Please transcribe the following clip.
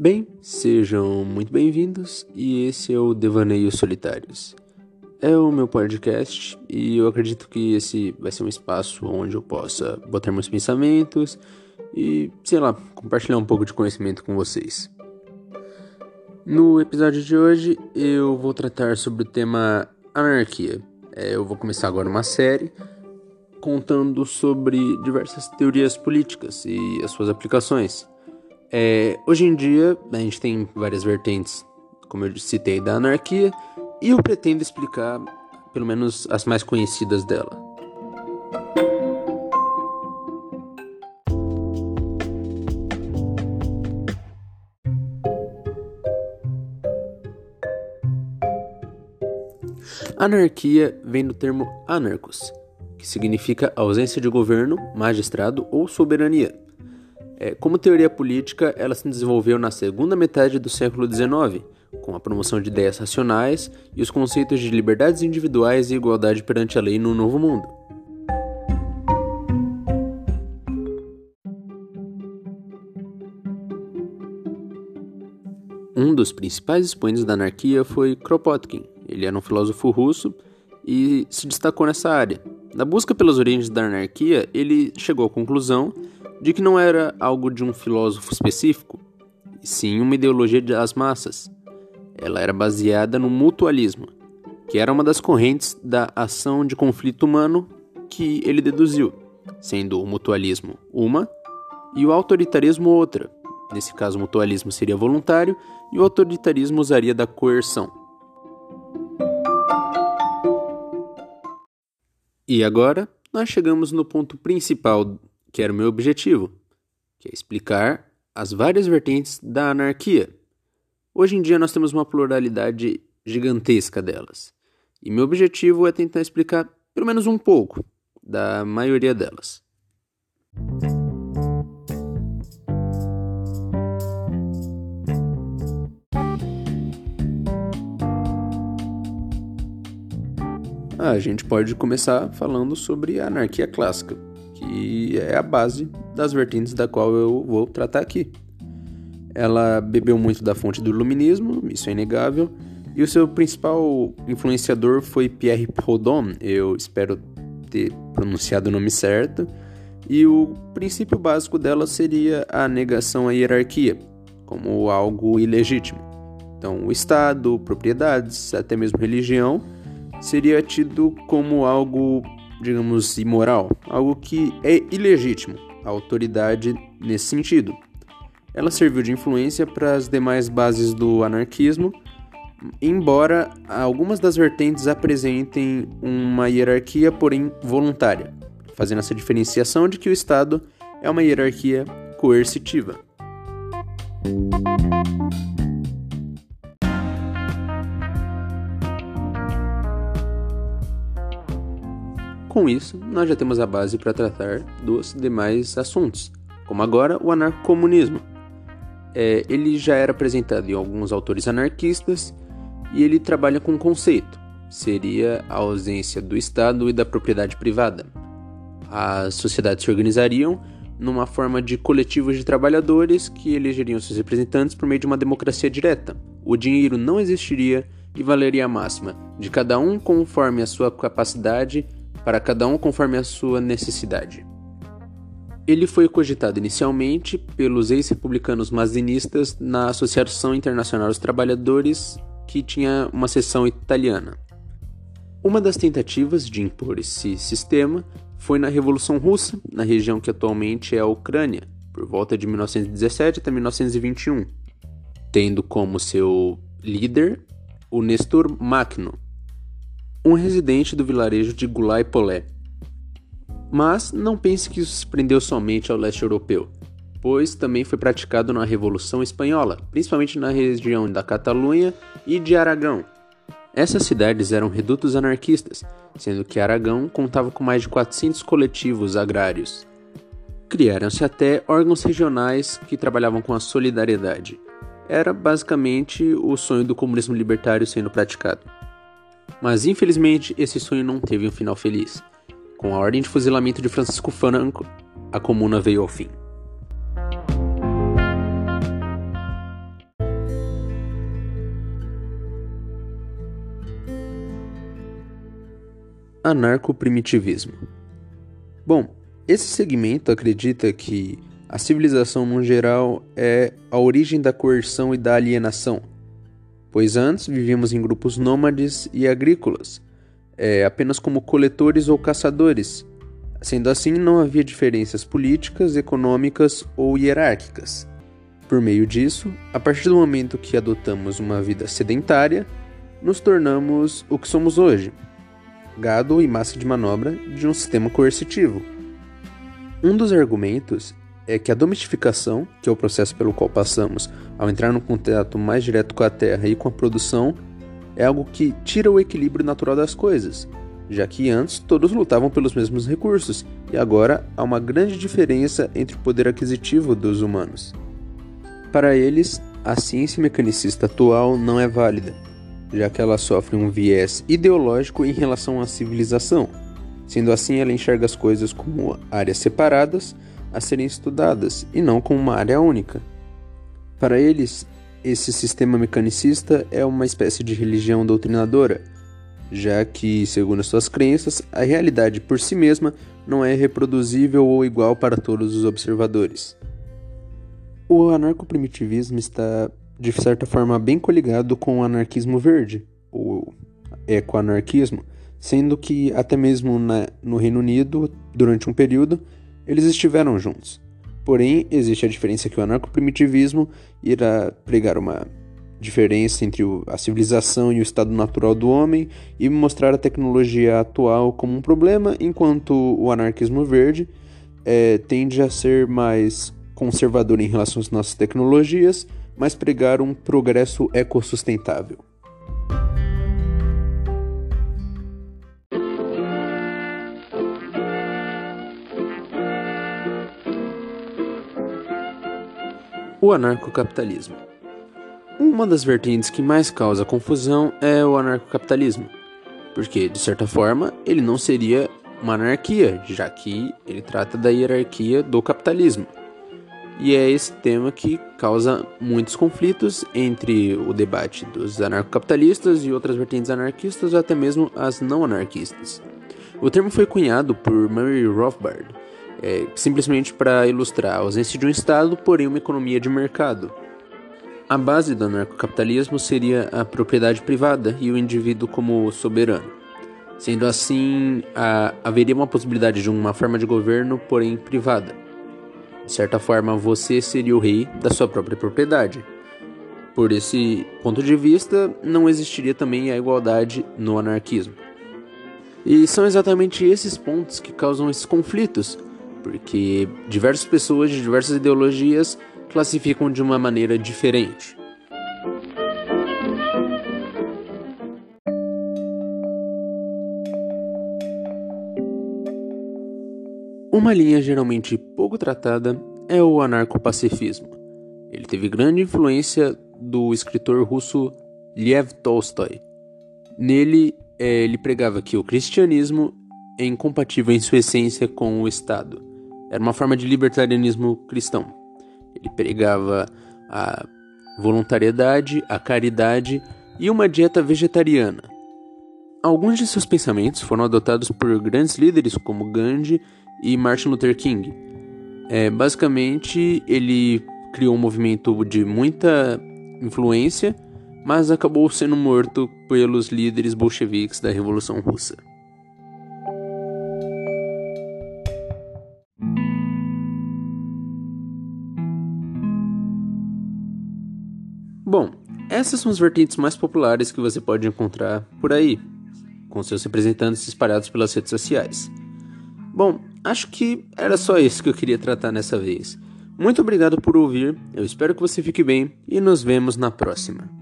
Bem, sejam muito bem-vindos e esse é o Devaneios Solitários. É o meu podcast e eu acredito que esse vai ser um espaço onde eu possa botar meus pensamentos e, sei lá, compartilhar um pouco de conhecimento com vocês. No episódio de hoje eu vou tratar sobre o tema anarquia. É, eu vou começar agora uma série contando sobre diversas teorias políticas e as suas aplicações. É, hoje em dia, a gente tem várias vertentes, como eu citei, da anarquia, e eu pretendo explicar pelo menos as mais conhecidas dela. Anarquia vem do termo anarcos, que significa ausência de governo, magistrado ou soberania. É, como teoria política, ela se desenvolveu na segunda metade do século XIX, com a promoção de ideias racionais e os conceitos de liberdades individuais e igualdade perante a lei no Novo Mundo. Um dos principais expoentes da anarquia foi Kropotkin. Ele era um filósofo russo e se destacou nessa área. Na busca pelas origens da anarquia, ele chegou à conclusão de que não era algo de um filósofo específico, e sim uma ideologia das massas. Ela era baseada no mutualismo, que era uma das correntes da ação de conflito humano que ele deduziu, sendo o mutualismo uma e o autoritarismo outra. Nesse caso, o mutualismo seria voluntário e o autoritarismo usaria da coerção. E agora nós chegamos no ponto principal que era o meu objetivo, que é explicar as várias vertentes da anarquia. Hoje em dia nós temos uma pluralidade gigantesca delas, e meu objetivo é tentar explicar pelo menos um pouco da maioria delas. a gente pode começar falando sobre a anarquia clássica que é a base das vertentes da qual eu vou tratar aqui. Ela bebeu muito da fonte do iluminismo, isso é inegável, e o seu principal influenciador foi Pierre Proudhon, eu espero ter pronunciado o nome certo, e o princípio básico dela seria a negação à hierarquia, como algo ilegítimo. Então, o Estado, propriedades, até mesmo religião, seria tido como algo digamos, imoral, algo que é ilegítimo, a autoridade nesse sentido. Ela serviu de influência para as demais bases do anarquismo, embora algumas das vertentes apresentem uma hierarquia, porém voluntária, fazendo essa diferenciação de que o Estado é uma hierarquia coercitiva. Com isso, nós já temos a base para tratar dos demais assuntos, como agora o anarcomunismo. É, ele já era apresentado em alguns autores anarquistas e ele trabalha com um conceito, seria a ausência do Estado e da propriedade privada. As sociedades se organizariam numa forma de coletivos de trabalhadores que elegeriam seus representantes por meio de uma democracia direta. O dinheiro não existiria e valeria a máxima de cada um conforme a sua capacidade para cada um conforme a sua necessidade. Ele foi cogitado inicialmente pelos ex-republicanos mazinistas na Associação Internacional dos Trabalhadores, que tinha uma seção italiana. Uma das tentativas de impor esse sistema foi na Revolução Russa, na região que atualmente é a Ucrânia, por volta de 1917 até 1921, tendo como seu líder o Nestor Makhno, um residente do vilarejo de Gulai-Polé. Mas não pense que isso se prendeu somente ao leste europeu, pois também foi praticado na Revolução Espanhola, principalmente na região da Catalunha e de Aragão. Essas cidades eram redutos anarquistas, sendo que Aragão contava com mais de 400 coletivos agrários. Criaram-se até órgãos regionais que trabalhavam com a solidariedade. Era basicamente o sonho do comunismo libertário sendo praticado. Mas infelizmente esse sonho não teve um final feliz. Com a ordem de fuzilamento de Francisco Franco, a comuna veio ao fim. Anarco-primitivismo. Bom, esse segmento acredita que a civilização no geral é a origem da coerção e da alienação, pois antes vivíamos em grupos nômades e agrícolas, é, apenas como coletores ou caçadores. Sendo assim, não havia diferenças políticas, econômicas ou hierárquicas. Por meio disso, a partir do momento que adotamos uma vida sedentária, nos tornamos o que somos hoje: gado e massa de manobra de um sistema coercitivo. Um dos argumentos é que a domesticação, que é o processo pelo qual passamos ao entrar no contato mais direto com a terra e com a produção, é algo que tira o equilíbrio natural das coisas, já que antes todos lutavam pelos mesmos recursos e agora há uma grande diferença entre o poder aquisitivo dos humanos. Para eles, a ciência mecanicista atual não é válida, já que ela sofre um viés ideológico em relação à civilização. Sendo assim, ela enxerga as coisas como áreas separadas a serem estudadas e não como uma área única. Para eles, esse sistema mecanicista é uma espécie de religião doutrinadora, já que, segundo as suas crenças, a realidade por si mesma não é reproduzível ou igual para todos os observadores. O anarcoprimitivismo está, de certa forma, bem coligado com o anarquismo verde, ou ecoanarquismo, sendo que até mesmo na, no Reino Unido, durante um período, eles estiveram juntos. Porém, existe a diferença que o anarcoprimitivismo irá pregar uma diferença entre a civilização e o estado natural do homem e mostrar a tecnologia atual como um problema, enquanto o anarquismo verde é, tende a ser mais conservador em relação às nossas tecnologias, mas pregar um progresso ecossustentável. O anarcocapitalismo. Uma das vertentes que mais causa confusão é o anarcocapitalismo, porque, de certa forma, ele não seria uma anarquia, já que ele trata da hierarquia do capitalismo. E é esse tema que causa muitos conflitos entre o debate dos anarcocapitalistas e outras vertentes anarquistas, ou até mesmo as não anarquistas. O termo foi cunhado por Murray Rothbard, é, simplesmente para ilustrar a ausência de um Estado, porém uma economia de mercado. A base do anarcocapitalismo seria a propriedade privada e o indivíduo como soberano. Sendo assim, a, haveria uma possibilidade de uma forma de governo, porém privada de certa forma, você seria o rei da sua própria propriedade. Por esse ponto de vista, não existiria também a igualdade no anarquismo. E são exatamente esses pontos que causam esses conflitos, porque diversas pessoas de diversas ideologias classificam de uma maneira diferente. Uma linha geralmente pouco tratada é o anarcopacifismo. Ele teve grande influência do escritor russo Lev Tolstói. Nele, é, ele pregava que o cristianismo é incompatível em sua essência com o Estado. Era uma forma de libertarianismo cristão. Ele pregava a voluntariedade, a caridade e uma dieta vegetariana. Alguns de seus pensamentos foram adotados por grandes líderes como Gandhi e Martin Luther King. É, basicamente, ele criou um movimento de muita influência, mas acabou sendo morto pelos líderes bolcheviques da Revolução Russa. Essas são as vertentes mais populares que você pode encontrar por aí, com seus representantes espalhados pelas redes sociais. Bom, acho que era só isso que eu queria tratar nessa vez. Muito obrigado por ouvir, eu espero que você fique bem e nos vemos na próxima.